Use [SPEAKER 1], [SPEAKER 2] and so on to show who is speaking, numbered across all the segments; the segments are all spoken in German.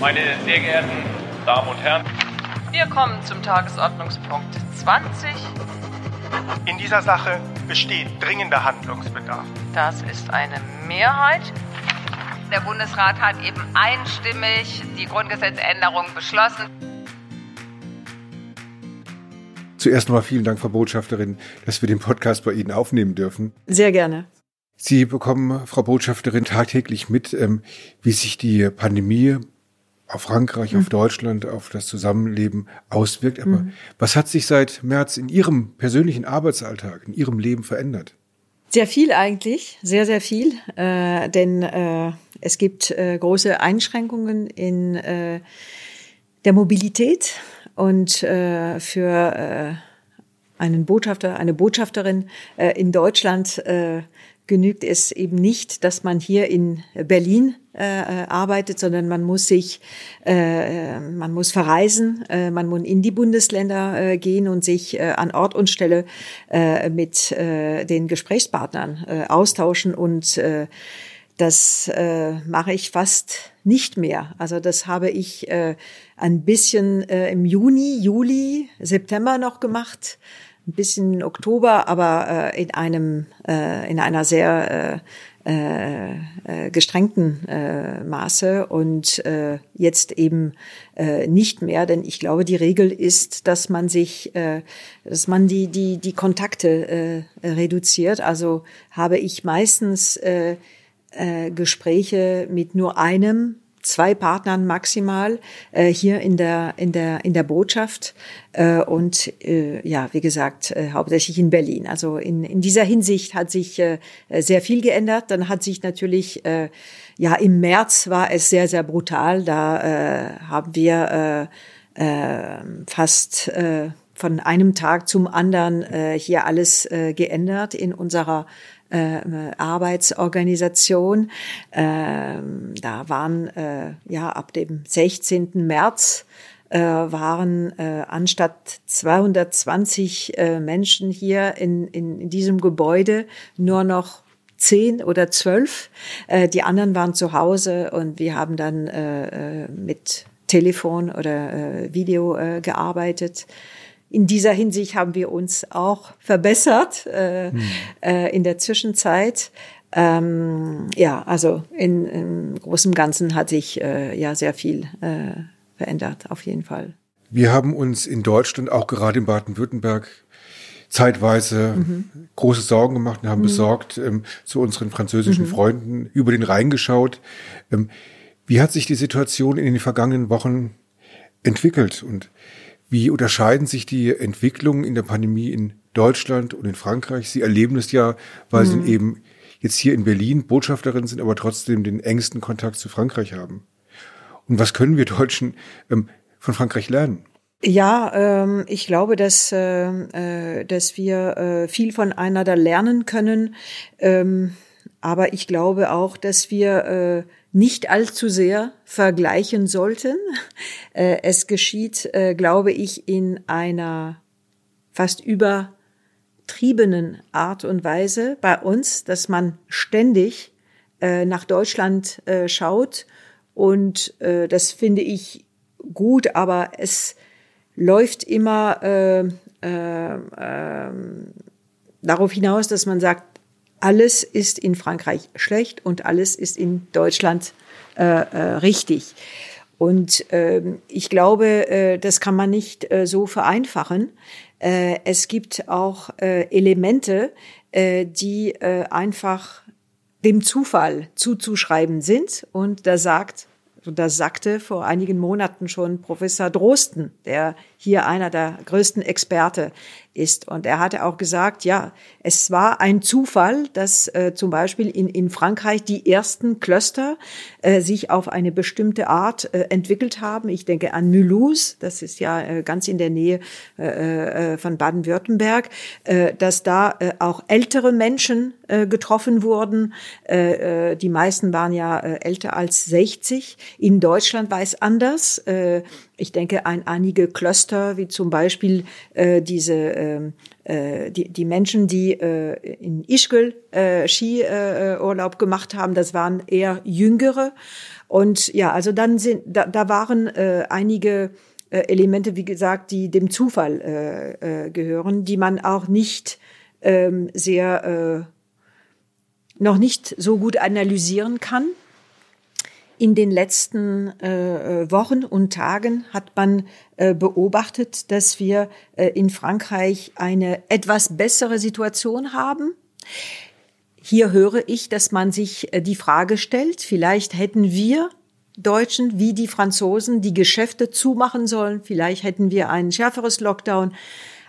[SPEAKER 1] Meine sehr geehrten Damen und Herren,
[SPEAKER 2] wir kommen zum Tagesordnungspunkt 20.
[SPEAKER 3] In dieser Sache besteht dringender Handlungsbedarf.
[SPEAKER 2] Das ist eine Mehrheit. Der Bundesrat hat eben einstimmig die Grundgesetzänderung beschlossen.
[SPEAKER 4] Zuerst nochmal vielen Dank, Frau Botschafterin, dass wir den Podcast bei Ihnen aufnehmen dürfen.
[SPEAKER 5] Sehr gerne.
[SPEAKER 4] Sie bekommen, Frau Botschafterin, tagtäglich mit, ähm, wie sich die Pandemie auf Frankreich, mhm. auf Deutschland, auf das Zusammenleben auswirkt. Aber mhm. was hat sich seit März in Ihrem persönlichen Arbeitsalltag, in Ihrem Leben verändert?
[SPEAKER 5] Sehr viel eigentlich, sehr, sehr viel. Äh, denn äh, es gibt äh, große Einschränkungen in äh, der Mobilität und äh, für äh, einen Botschafter, eine Botschafterin in Deutschland genügt es eben nicht, dass man hier in Berlin äh, arbeitet, sondern man muss sich, äh, man muss verreisen, äh, man muss in die Bundesländer äh, gehen und sich äh, an Ort und Stelle äh, mit äh, den Gesprächspartnern äh, austauschen und äh, das äh, mache ich fast nicht mehr. Also das habe ich äh, ein bisschen äh, im Juni, Juli, September noch gemacht ein bisschen Oktober, aber äh, in einem äh, in einer sehr äh, äh, äh, gestrengten äh, Maße und äh, jetzt eben äh, nicht mehr, denn ich glaube, die Regel ist, dass man sich, äh, dass man die die die Kontakte äh, reduziert. Also habe ich meistens äh, äh, Gespräche mit nur einem zwei Partnern maximal äh, hier in der in der in der Botschaft äh, und äh, ja wie gesagt äh, hauptsächlich in Berlin. Also in in dieser Hinsicht hat sich äh, sehr viel geändert. Dann hat sich natürlich äh, ja im März war es sehr sehr brutal. Da äh, haben wir äh, äh, fast äh, von einem Tag zum anderen äh, hier alles äh, geändert in unserer äh, Arbeitsorganisation. Ähm, da waren äh, ja ab dem 16. März äh, waren äh, anstatt 220 äh, Menschen hier in, in, in diesem Gebäude nur noch zehn oder zwölf. Äh, die anderen waren zu Hause und wir haben dann äh, äh mit Telefon oder äh, Video äh, gearbeitet in dieser Hinsicht haben wir uns auch verbessert äh, hm. äh, in der Zwischenzeit. Ähm, ja, also in, im Großen und Ganzen hat sich äh, ja sehr viel äh, verändert, auf jeden Fall.
[SPEAKER 4] Wir haben uns in Deutschland, auch gerade in Baden-Württemberg, zeitweise mhm. große Sorgen gemacht und haben mhm. besorgt ähm, zu unseren französischen mhm. Freunden über den Rhein geschaut. Ähm, wie hat sich die Situation in den vergangenen Wochen entwickelt und wie unterscheiden sich die Entwicklungen in der Pandemie in Deutschland und in Frankreich? Sie erleben es ja, weil mhm. Sie eben jetzt hier in Berlin Botschafterin sind, aber trotzdem den engsten Kontakt zu Frankreich haben. Und was können wir Deutschen ähm, von Frankreich lernen?
[SPEAKER 5] Ja, ähm, ich glaube, dass, äh, äh, dass wir äh, viel voneinander lernen können. Ähm, aber ich glaube auch, dass wir äh, nicht allzu sehr vergleichen sollten. Äh, es geschieht, äh, glaube ich, in einer fast übertriebenen Art und Weise bei uns, dass man ständig nach Deutschland schaut. Und das finde ich gut, aber es läuft immer äh, äh, äh, darauf hinaus, dass man sagt, alles ist in Frankreich schlecht und alles ist in Deutschland äh, äh, richtig. Und äh, ich glaube, äh, das kann man nicht äh, so vereinfachen. Äh, es gibt auch äh, Elemente, äh, die äh, einfach dem Zufall zuzuschreiben sind. Und da sagt, das sagte vor einigen Monaten schon Professor Drosten, der hier einer der größten Experte ist. Und er hatte auch gesagt, ja, es war ein Zufall, dass äh, zum Beispiel in, in Frankreich die ersten Cluster äh, sich auf eine bestimmte Art äh, entwickelt haben. Ich denke an Mulhouse, das ist ja äh, ganz in der Nähe äh, äh, von Baden-Württemberg, äh, dass da äh, auch ältere Menschen äh, getroffen wurden. Äh, äh, die meisten waren ja äh, älter als 60. In Deutschland war es anders. Äh, ich denke an einige Cluster Muster, wie zum Beispiel äh, diese ähm, äh, die, die Menschen, die äh, in Ischgl äh, Skiurlaub äh, gemacht haben, das waren eher Jüngere. Und ja, also dann sind da, da waren äh, einige äh, Elemente, wie gesagt, die dem Zufall äh, äh, gehören, die man auch nicht ähm, sehr äh, noch nicht so gut analysieren kann. In den letzten äh, Wochen und Tagen hat man äh, beobachtet, dass wir äh, in Frankreich eine etwas bessere Situation haben. Hier höre ich, dass man sich äh, die Frage stellt, vielleicht hätten wir Deutschen wie die Franzosen die Geschäfte zumachen sollen, vielleicht hätten wir ein schärferes Lockdown.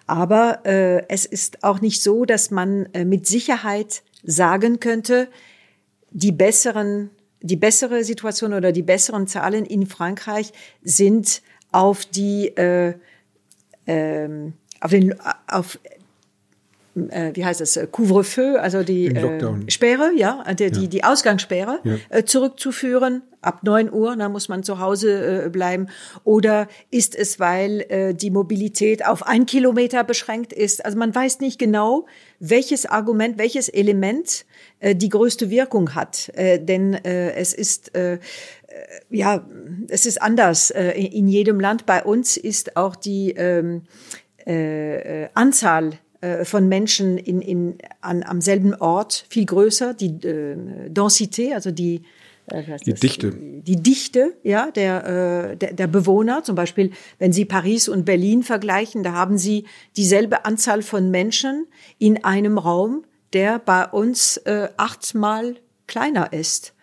[SPEAKER 5] Aber äh, es ist auch nicht so, dass man äh, mit Sicherheit sagen könnte, die besseren die bessere Situation oder die besseren Zahlen in Frankreich sind auf die äh, äh, auf den auf äh, wie heißt das, Couvre-feu, also die äh, Sperre, ja, die, ja. die, die Ausgangssperre ja. äh, zurückzuführen. Ab neun Uhr, da muss man zu Hause äh, bleiben. Oder ist es, weil äh, die Mobilität auf ein Kilometer beschränkt ist? Also man weiß nicht genau, welches Argument, welches Element äh, die größte Wirkung hat. Äh, denn äh, es ist äh, äh ja, es ist anders äh, in jedem Land. Bei uns ist auch die ähm, äh, Anzahl äh, von Menschen in, in, an, am selben Ort viel größer, die äh, Densité, also die
[SPEAKER 4] äh, die Dichte.
[SPEAKER 5] Die Dichte, ja, der, äh, der, der Bewohner. Zum Beispiel, wenn Sie Paris und Berlin vergleichen, da haben Sie dieselbe Anzahl von Menschen in einem Raum, der bei uns äh, achtmal kleiner ist.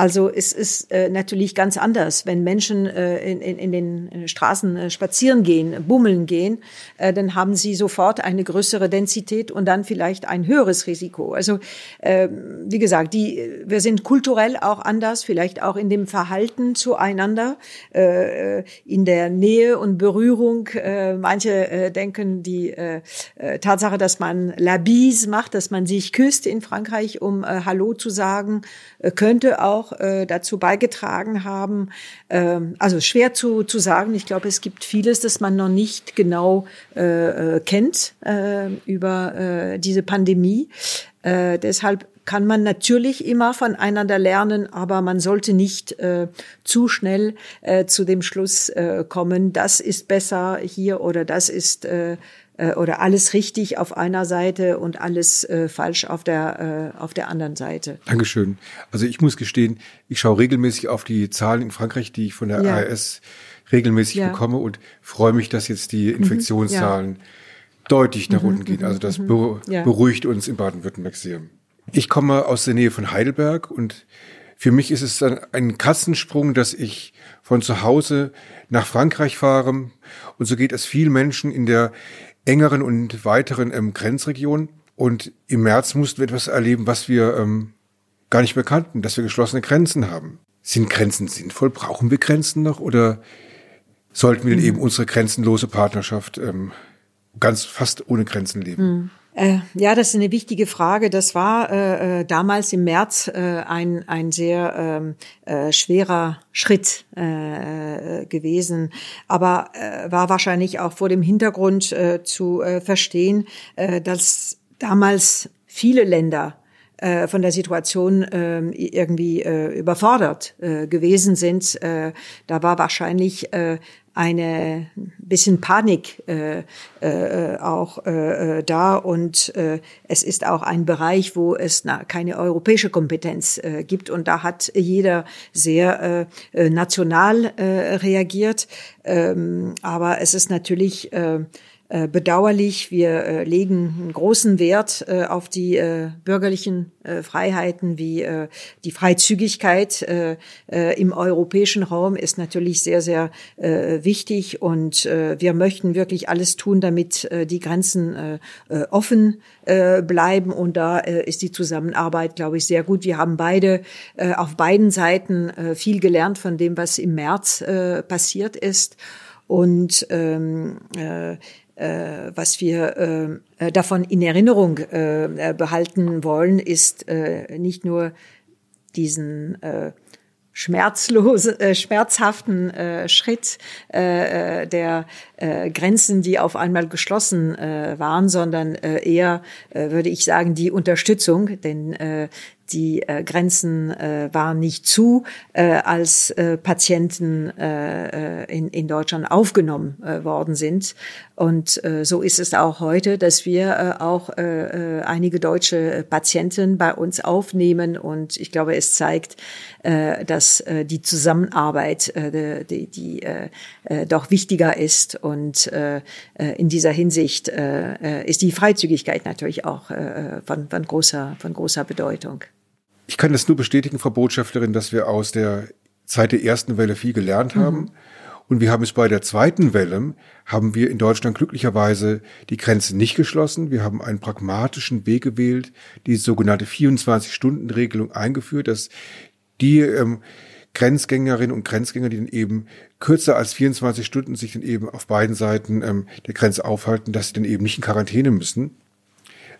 [SPEAKER 5] Also es ist äh, natürlich ganz anders, wenn Menschen äh, in, in, in den äh, Straßen äh, spazieren gehen, bummeln gehen, äh, dann haben sie sofort eine größere Densität und dann vielleicht ein höheres Risiko. Also äh, wie gesagt, die, wir sind kulturell auch anders, vielleicht auch in dem Verhalten zueinander, äh, in der Nähe und Berührung. Äh, manche äh, denken die äh, äh, Tatsache, dass man la bise macht, dass man sich küsst in Frankreich, um äh, Hallo zu sagen, äh, könnte auch äh, dazu beigetragen haben. Ähm, also schwer zu, zu sagen. Ich glaube, es gibt vieles, das man noch nicht genau äh, äh kennt äh, über äh, diese Pandemie. Äh, deshalb kann man natürlich immer voneinander lernen, aber man sollte nicht äh, zu schnell äh, zu dem Schluss äh, kommen, das ist besser hier oder das ist äh, äh, oder alles richtig auf einer Seite und alles äh, falsch auf der, äh, auf der anderen Seite.
[SPEAKER 4] Dankeschön. Also ich muss gestehen, ich schaue regelmäßig auf die Zahlen in Frankreich, die ich von der ja. ARS regelmäßig ja. bekomme und freue mich, dass jetzt die mhm. Infektionszahlen ja. deutlich nach mhm. unten gehen. Also das mhm. beruhigt uns in Baden-Württemberg sehr. Ich komme aus der Nähe von Heidelberg und für mich ist es dann ein Kassensprung, dass ich von zu Hause nach Frankreich fahre. Und so geht es vielen Menschen in der engeren und weiteren ähm, Grenzregionen. Und im März mussten wir etwas erleben, was wir ähm, gar nicht mehr kannten, dass wir geschlossene Grenzen haben. Sind Grenzen sinnvoll? Brauchen wir Grenzen noch? Oder sollten wir mhm. eben unsere grenzenlose Partnerschaft ähm, ganz fast ohne Grenzen leben?
[SPEAKER 5] Mhm. Äh, ja, das ist eine wichtige Frage. Das war äh, äh, damals im März äh, ein, ein sehr ähm, äh, schwerer Schritt äh, gewesen, aber äh, war wahrscheinlich auch vor dem Hintergrund äh, zu äh, verstehen, äh, dass damals viele Länder äh, von der Situation äh, irgendwie äh, überfordert äh, gewesen sind. Äh, da war wahrscheinlich äh, eine bisschen Panik äh, äh, auch äh, äh, da. Und äh, es ist auch ein Bereich, wo es na, keine europäische Kompetenz äh, gibt. Und da hat jeder sehr äh, national äh, reagiert, ähm, aber es ist natürlich äh, äh, bedauerlich. Wir äh, legen einen großen Wert äh, auf die äh, bürgerlichen äh, Freiheiten wie äh, die Freizügigkeit äh, äh, im europäischen Raum ist natürlich sehr, sehr äh, wichtig und äh, wir möchten wirklich alles tun, damit äh, die Grenzen äh, äh offen äh, bleiben und da äh, ist die Zusammenarbeit, glaube ich, sehr gut. Wir haben beide äh, auf beiden Seiten äh, viel gelernt von dem, was im März äh, passiert ist. Und ähm, äh, äh, was wir äh, äh, davon in Erinnerung äh, behalten wollen, ist äh, nicht nur diesen äh, schmerzlosen, äh, schmerzhaften äh, Schritt äh, äh, der äh, Grenzen, die auf einmal geschlossen äh, waren, sondern äh, eher, äh, würde ich sagen, die Unterstützung, denn äh, die äh, Grenzen äh, waren nicht zu, äh, als äh, Patienten äh, äh, in, in Deutschland aufgenommen äh, worden sind. Und äh, so ist es auch heute, dass wir äh, auch äh, äh einige deutsche Patienten bei uns aufnehmen. Und ich glaube, es zeigt, äh, dass äh, die Zusammenarbeit, äh, die, die äh, äh, doch wichtiger ist. Und äh, äh in dieser Hinsicht äh, ist die Freizügigkeit natürlich auch äh, von, von, großer, von großer Bedeutung.
[SPEAKER 4] Ich kann das nur bestätigen, Frau Botschafterin, dass wir aus der Zeit der ersten Welle viel gelernt haben. Mhm. Und wir haben es bei der zweiten Welle, haben wir in Deutschland glücklicherweise die Grenzen nicht geschlossen. Wir haben einen pragmatischen Weg gewählt, die sogenannte 24-Stunden-Regelung eingeführt, dass die ähm, Grenzgängerinnen und Grenzgänger, die dann eben kürzer als 24 Stunden sich dann eben auf beiden Seiten ähm, der Grenze aufhalten, dass sie dann eben nicht in Quarantäne müssen.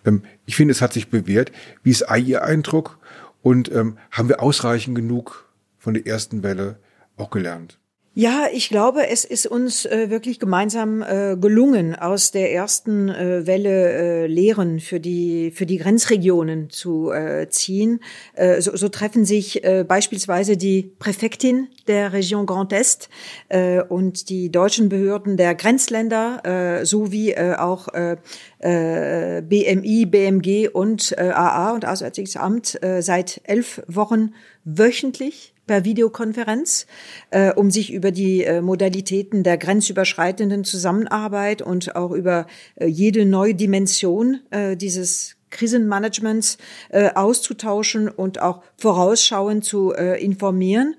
[SPEAKER 4] Ähm, ich finde, es hat sich bewährt. Wie ist Ihr Eindruck? Und ähm, haben wir ausreichend genug von der ersten Welle auch gelernt?
[SPEAKER 5] Ja, ich glaube, es ist uns äh, wirklich gemeinsam äh, gelungen, aus der ersten äh, Welle äh, Lehren für die für die Grenzregionen zu äh, ziehen. Äh, so, so treffen sich beispielsweise die Präfektin der Region Grand Est und die deutschen Behörden der Grenzländer sowie auch BMI, BMG und AA und Auswärtiges Amt seit elf Wochen wöchentlich per Videokonferenz, äh, um sich über die äh, Modalitäten der grenzüberschreitenden Zusammenarbeit und auch über äh, jede neue Dimension äh, dieses Krisenmanagements äh, auszutauschen und auch vorausschauend zu äh, informieren.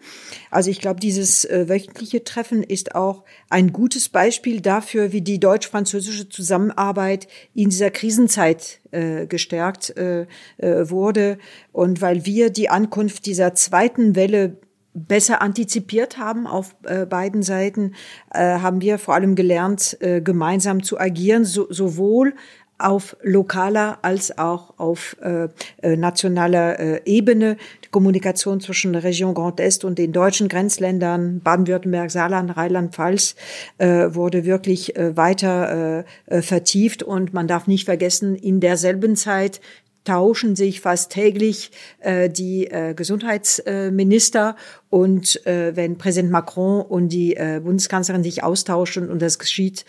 [SPEAKER 5] Also ich glaube, dieses äh, wöchentliche Treffen ist auch ein gutes Beispiel dafür, wie die deutsch-französische Zusammenarbeit in dieser Krisenzeit äh, gestärkt äh, äh, wurde und weil wir die Ankunft dieser zweiten Welle besser antizipiert haben auf äh, beiden Seiten, äh, haben wir vor allem gelernt, äh, gemeinsam zu agieren, so, sowohl auf lokaler als auch auf äh, äh, nationaler äh, Ebene. Die Kommunikation zwischen der Region Grand Est und den deutschen Grenzländern Baden-Württemberg, Saarland, Rheinland-Pfalz äh, wurde wirklich äh, weiter äh, äh, vertieft und man darf nicht vergessen, in derselben Zeit tauschen sich fast täglich äh, die äh, Gesundheitsminister und äh, wenn Präsident Macron und die äh, Bundeskanzlerin sich austauschen und das geschieht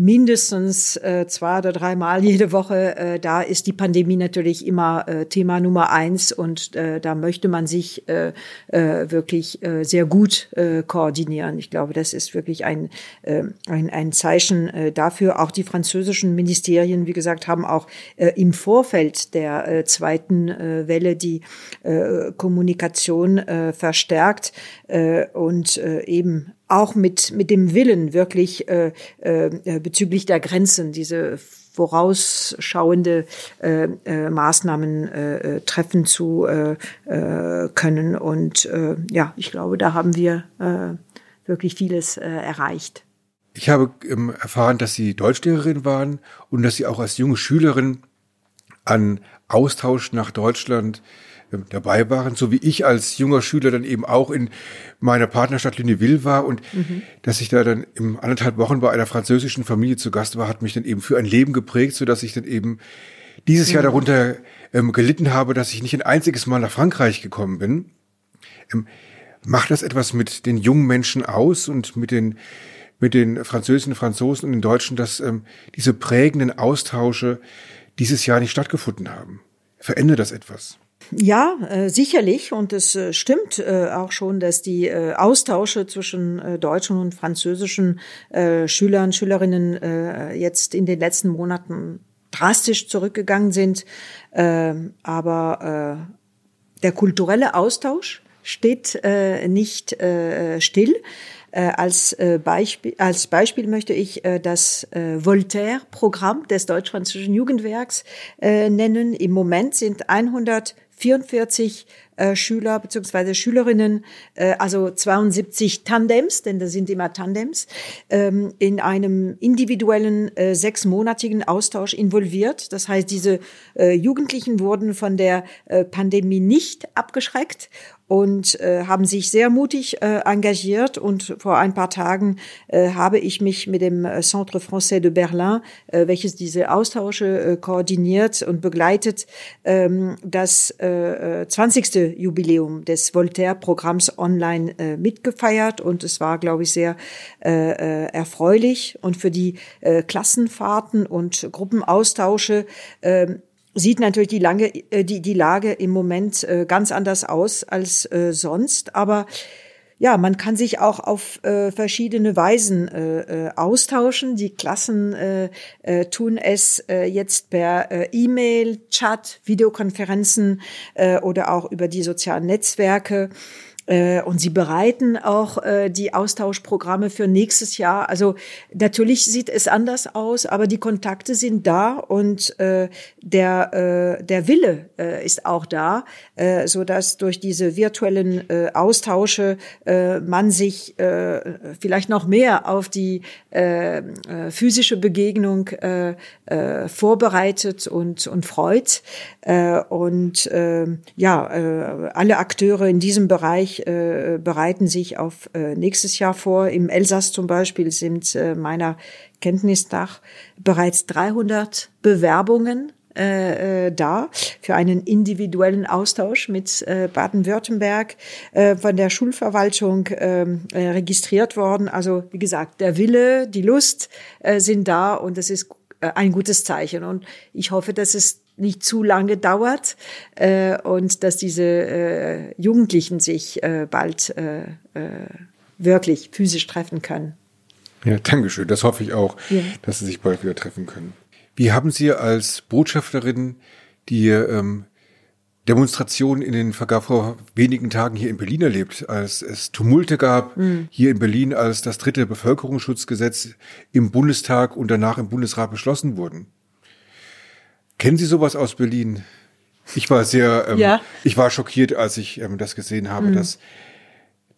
[SPEAKER 5] mindestens äh, zwei oder dreimal jede Woche. Äh, da ist die Pandemie natürlich immer äh, Thema Nummer eins und äh, da möchte man sich äh, äh, wirklich äh, sehr gut äh, koordinieren. Ich glaube, das ist wirklich ein, äh, ein, ein Zeichen äh, dafür. Auch die französischen Ministerien, wie gesagt, haben auch äh, im Vorfeld der äh, zweiten äh, Welle die äh, Kommunikation äh, verstärkt äh, und äh, eben auch mit, mit dem Willen wirklich äh, äh, bezüglich der Grenzen diese vorausschauende äh, äh, Maßnahmen äh, treffen zu äh, äh, können. Und äh, ja, ich glaube, da haben wir äh, wirklich vieles äh, erreicht.
[SPEAKER 4] Ich habe ähm, erfahren, dass Sie Deutschlehrerin waren und dass Sie auch als junge Schülerin an Austausch nach Deutschland dabei waren, so wie ich als junger Schüler dann eben auch in meiner Partnerstadt Lunéville war und mhm. dass ich da dann im anderthalb Wochen bei einer französischen Familie zu Gast war, hat mich dann eben für ein Leben geprägt, so dass ich dann eben dieses mhm. Jahr darunter ähm, gelitten habe, dass ich nicht ein einziges Mal nach Frankreich gekommen bin. Ähm, macht das etwas mit den jungen Menschen aus und mit den mit den Französinnen, Franzosen und den Deutschen, dass ähm, diese prägenden Austausche dieses Jahr nicht stattgefunden haben? Verändert das etwas?
[SPEAKER 5] Ja, äh, sicherlich. Und es äh, stimmt äh, auch schon, dass die äh, Austausche zwischen äh, deutschen und französischen äh, Schülern, Schülerinnen jetzt in den letzten Monaten drastisch zurückgegangen sind. Äh, aber der kulturelle Austausch steht nicht still. Äh, als, äh, Beispiel, als Beispiel möchte ich äh, das Voltaire-Programm des deutsch-französischen Jugendwerks nennen. Im Moment sind 100 44 äh, Schüler beziehungsweise Schülerinnen, also 72 Tandems, denn das sind immer Tandems, ähm, in einem individuellen sechsmonatigen Austausch involviert. Das heißt, diese Jugendlichen wurden von der Pandemie nicht abgeschreckt und äh, haben sich sehr mutig äh, engagiert. Und vor ein paar Tagen äh, habe ich mich mit dem äh, Centre Français de Berlin, äh, welches diese Austausche äh, koordiniert und begleitet, ähm, das äh, 20. Äh, Jubiläum des Voltaire-Programms online äh, mitgefeiert. Und es war, glaube ich, sehr äh, erfreulich. Und für die äh, Klassenfahrten und Gruppenaustausche äh, sieht natürlich die, lange, äh, die, die Lage im Moment äh, ganz anders aus als äh, sonst. Aber ja, man kann sich auch auf äh, verschiedene Weisen äh, äh, austauschen. Die Klassen äh, äh, tun es äh, jetzt per äh, E-Mail, Chat, Videokonferenzen äh, oder auch über die sozialen Netzwerke. Äh, und sie bereiten auch äh, die Austauschprogramme für nächstes Jahr. Also natürlich sieht es anders aus, aber die Kontakte sind da und äh, der, äh, der Wille äh, ist auch da, äh, so dass durch diese virtuellen äh, Austausche äh, man sich äh, vielleicht noch mehr auf die äh, äh, physische Begegnung äh, vorbereitet und, und freut. Äh, und äh, ja, äh, alle Akteure in diesem Bereich äh, bereiten sich auf äh, nächstes Jahr vor. Im Elsass zum Beispiel sind äh, meiner Kenntnis nach bereits 300 Bewerbungen da für einen individuellen Austausch mit Baden-Württemberg von der Schulverwaltung registriert worden. Also wie gesagt, der Wille, die Lust sind da und das ist ein gutes Zeichen. Und ich hoffe, dass es nicht zu lange dauert äh, und dass diese äh, Jugendlichen sich äh, bald äh, äh, wirklich physisch treffen können.
[SPEAKER 4] Ja, danke schön. Das hoffe ich auch, ja. dass sie sich bald wieder treffen können. Wie haben Sie als Botschafterin die ähm, Demonstrationen in den vor wenigen Tagen hier in Berlin erlebt, als es Tumulte gab mhm. hier in Berlin, als das dritte Bevölkerungsschutzgesetz im Bundestag und danach im Bundesrat beschlossen wurden? Kennen Sie sowas aus Berlin? Ich war sehr, ähm, ja. ich war schockiert, als ich ähm, das gesehen habe, mhm. dass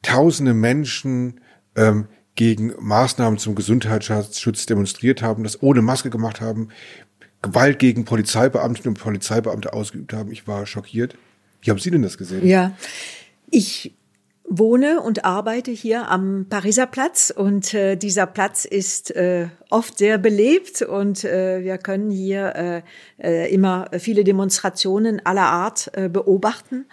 [SPEAKER 4] tausende Menschen ähm, gegen Maßnahmen zum Gesundheitsschutz demonstriert haben, das ohne Maske gemacht haben, Gewalt gegen Polizeibeamtinnen und Polizeibeamte ausgeübt haben. Ich war schockiert. Wie haben Sie denn das gesehen?
[SPEAKER 5] Ja, ich wohne und arbeite hier am Pariser Platz und äh, dieser Platz ist äh, oft sehr belebt und äh, wir können hier äh, äh, immer viele Demonstrationen aller Art äh, beobachten.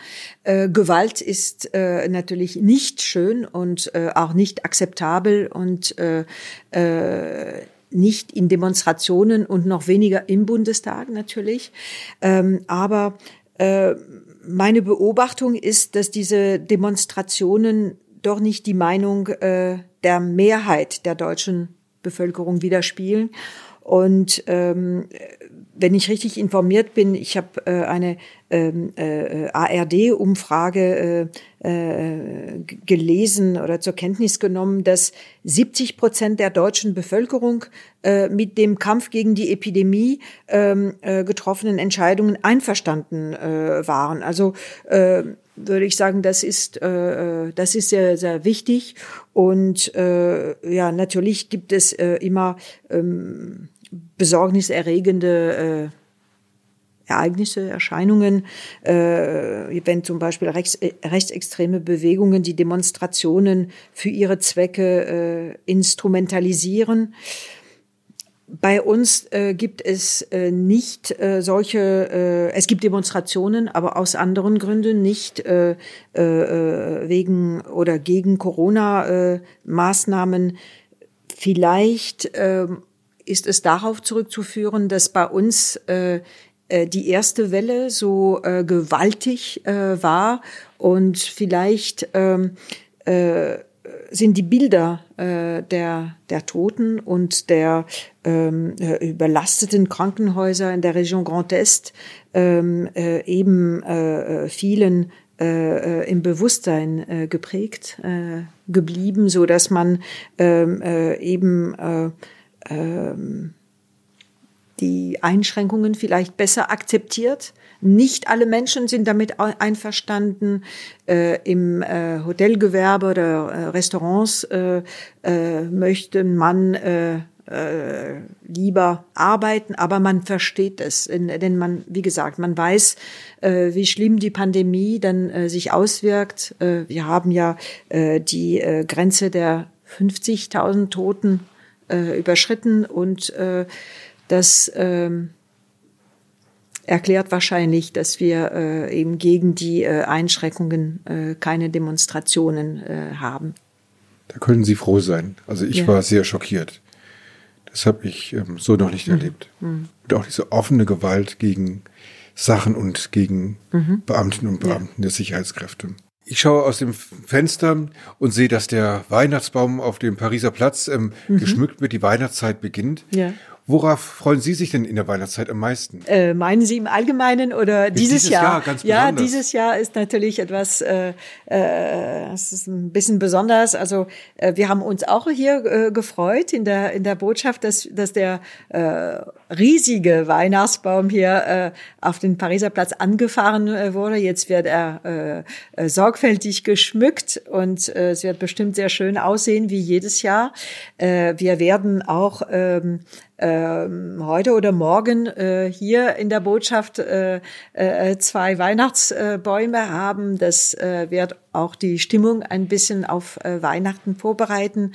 [SPEAKER 5] Gewalt ist natürlich nicht schön und auch nicht akzeptabel und nicht in Demonstrationen und noch weniger im Bundestag natürlich. Ähm, aber meine Beobachtung ist, dass diese Demonstrationen doch nicht die Meinung äh, der Mehrheit der deutschen Bevölkerung widerspiegeln. Und ähm, wenn ich richtig informiert bin, ich habe äh, eine ähm, äh, ARD-Umfrage äh, äh, gelesen oder zur Kenntnis genommen, dass 70 Prozent der deutschen Bevölkerung äh, mit dem Kampf gegen die Epidemie ähm, äh, getroffenen Entscheidungen einverstanden äh, waren. Also äh, würde ich sagen, das ist äh, äh das ist sehr sehr wichtig und äh, ja natürlich gibt es äh, immer ähm, besorgniserregende äh, Ereignisse, Erscheinungen, äh, wenn zum Beispiel rechts, äh, rechtsextreme Bewegungen die Demonstrationen für ihre Zwecke äh, instrumentalisieren. Bei uns äh, gibt es äh, nicht äh, solche, äh, es gibt Demonstrationen, aber aus anderen Gründen nicht äh, äh, wegen oder gegen Corona-Maßnahmen. Vielleicht äh, ist es darauf zurückzuführen, dass bei uns äh, äh, die erste Welle so äh, gewaltig äh, war und vielleicht ähm, äh, sind die Bilder äh, der, der Toten und der ähm, äh, überlasteten Krankenhäuser in der Region Grand Est ähm, äh, eben äh, äh vielen äh, äh, im Bewusstsein äh, geprägt äh, geblieben, so dass man ähm, äh, eben äh, ähm, die Einschränkungen vielleicht besser akzeptiert. Nicht alle Menschen sind damit einverstanden. Äh, Im äh, Hotelgewerbe oder äh, Restaurants äh, äh, möchte man äh, lieber arbeiten, aber man versteht es, denn man, wie gesagt, man weiß, wie schlimm die Pandemie dann sich auswirkt. Wir haben ja die Grenze der 50.000 Toten äh, überschritten und äh, das äh, erklärt wahrscheinlich, dass wir äh, eben gegen die äh, Einschränkungen äh, keine Demonstrationen äh, haben.
[SPEAKER 4] Da können Sie froh sein. Also ich ja. war sehr schockiert. Das habe ich ähm, so noch nicht mhm. erlebt. Mhm. Und auch diese offene Gewalt gegen Sachen und gegen mhm. Beamtinnen und Beamten ja. der Sicherheitskräfte. Ich schaue aus dem Fenster und sehe, dass der Weihnachtsbaum auf dem Pariser Platz ähm, mhm. geschmückt wird, die Weihnachtszeit beginnt. Ja. Worauf freuen Sie sich denn in der Weihnachtszeit am meisten?
[SPEAKER 5] Äh, meinen Sie im Allgemeinen oder dieses, dieses Jahr? Jahr ganz ja, dieses Jahr ist natürlich etwas, äh, äh, es ist ein bisschen besonders. Also äh, wir haben uns auch hier äh, gefreut in der in der Botschaft, dass dass der äh, riesige Weihnachtsbaum hier äh, auf den Pariser Platz angefahren äh, wurde. Jetzt wird er äh, äh, sorgfältig geschmückt und äh, es wird bestimmt sehr schön aussehen wie jedes Jahr. Äh, wir werden auch ähm, ähm, heute oder morgen äh, hier in der Botschaft äh, äh, zwei Weihnachtsbäume haben. Das wird auch die Stimmung ein bisschen auf Weihnachten vorbereiten.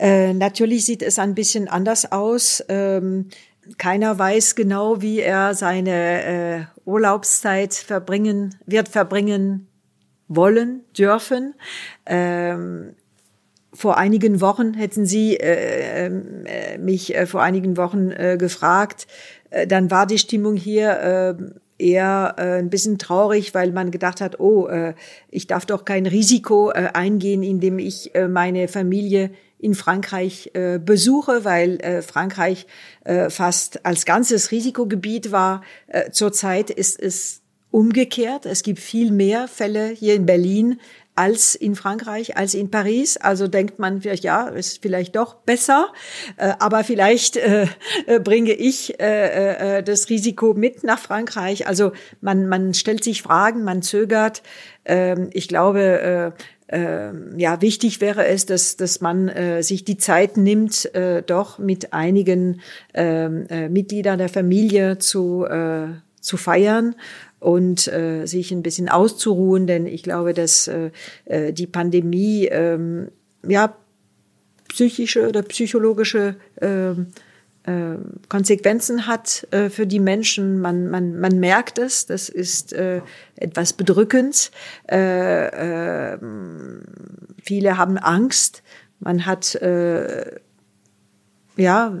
[SPEAKER 5] Natürlich sieht es ein bisschen anders aus. Ähm, keiner weiß genau, wie er seine äh, Urlaubszeit verbringen wird verbringen wollen dürfen. Ähm, vor einigen Wochen hätten Sie äh, ähm, äh, mich äh, vor einigen Wochen äh, gefragt. Äh, dann war die Stimmung hier äh, eher äh, ein bisschen traurig, weil man gedacht hat, oh, äh, ich darf doch kein Risiko äh, eingehen, indem ich äh, meine Familie in Frankreich äh, besuche, weil äh, Frankreich äh, fast als ganzes Risikogebiet war. Äh, zurzeit ist es umgekehrt. Es gibt viel mehr Fälle hier in Berlin als in Frankreich, als in Paris. Also denkt man vielleicht, ja, ist vielleicht doch besser, äh, aber vielleicht äh, äh, bringe ich äh, äh, das Risiko mit nach Frankreich. Also man, man stellt sich Fragen, man zögert. Ähm, ich glaube, äh, äh, ja, wichtig wäre es, dass, dass man äh, sich die Zeit nimmt, äh, doch mit einigen ähm, äh, Mitgliedern der Familie zu, äh, zu feiern und äh, sich ein bisschen auszuruhen, denn ich glaube, dass äh, äh, die Pandemie ähm, ja psychische oder psychologische äh, Konsequenzen hat äh, für die Menschen. Man, man, man merkt es, das ist äh, etwas bedrückend. Äh, äh, viele haben Angst. Man hat äh, ja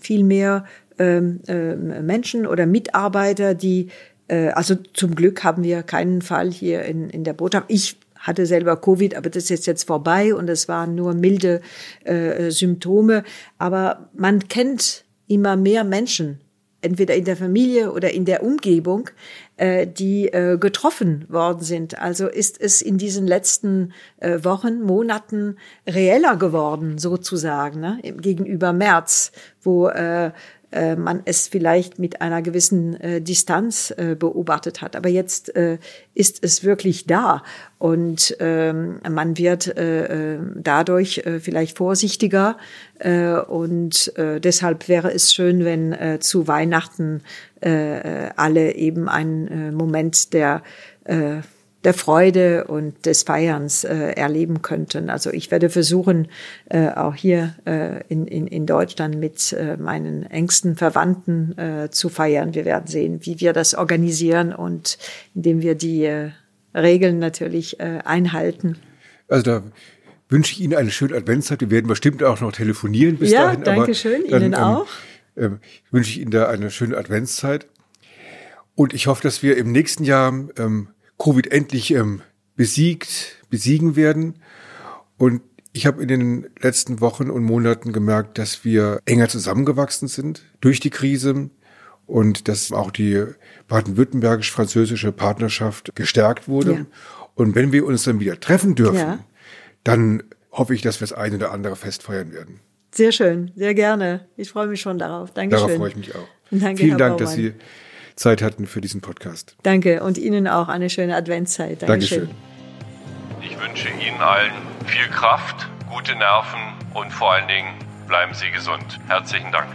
[SPEAKER 5] viel mehr äh, äh, Menschen oder Mitarbeiter, die äh, also zum Glück haben wir keinen Fall hier in, in der Botschaft. Ich hatte selber Covid, aber das ist jetzt vorbei und es waren nur milde äh, Symptome. Aber man kennt immer mehr Menschen, entweder in der Familie oder in der Umgebung, äh, die äh, getroffen worden sind. Also ist es in diesen letzten äh, Wochen, Monaten reeller geworden, sozusagen, ne? gegenüber März, wo äh, äh, man es vielleicht mit einer gewissen äh, Distanz äh, beobachtet hat. Aber jetzt äh, ist es wirklich da und ähm, man wird äh, dadurch vielleicht vorsichtiger und deshalb wäre es schön, wenn zu Weihnachten alle eben einen Moment der der Freude und des Feierns äh, erleben könnten. Also ich werde versuchen, äh, auch hier äh, in, in, in Deutschland mit äh, meinen engsten Verwandten äh, zu feiern. Wir werden sehen, wie wir das organisieren und indem wir die äh, Regeln natürlich äh, einhalten.
[SPEAKER 4] Also da wünsche ich Ihnen eine schöne Adventszeit. Wir werden bestimmt auch noch telefonieren bis
[SPEAKER 5] ja,
[SPEAKER 4] dahin.
[SPEAKER 5] Ja, danke schön. Dann, Ihnen ähm, auch.
[SPEAKER 4] Ähm, wünsche ich Ihnen da eine schöne Adventszeit. Und ich hoffe, dass wir im nächsten Jahr ähm, Covid endlich ähm, besiegt, besiegen werden. Und ich habe in den letzten Wochen und Monaten gemerkt, dass wir enger zusammengewachsen sind durch die Krise und dass auch die baden-württembergisch-französische Partnerschaft gestärkt wurde. Ja. Und wenn wir uns dann wieder treffen dürfen, ja. dann hoffe ich, dass wir das eine oder andere Fest feiern werden.
[SPEAKER 5] Sehr schön, sehr gerne. Ich freue mich schon darauf. Dankeschön.
[SPEAKER 4] Darauf freue ich mich auch. Danke, Vielen Herr Dank, Baumann. dass Sie Zeit hatten für diesen Podcast.
[SPEAKER 5] Danke und Ihnen auch eine schöne Adventszeit.
[SPEAKER 4] Dankeschön.
[SPEAKER 1] Ich wünsche Ihnen allen viel Kraft, gute Nerven und vor allen Dingen Bleiben Sie gesund. Herzlichen Dank.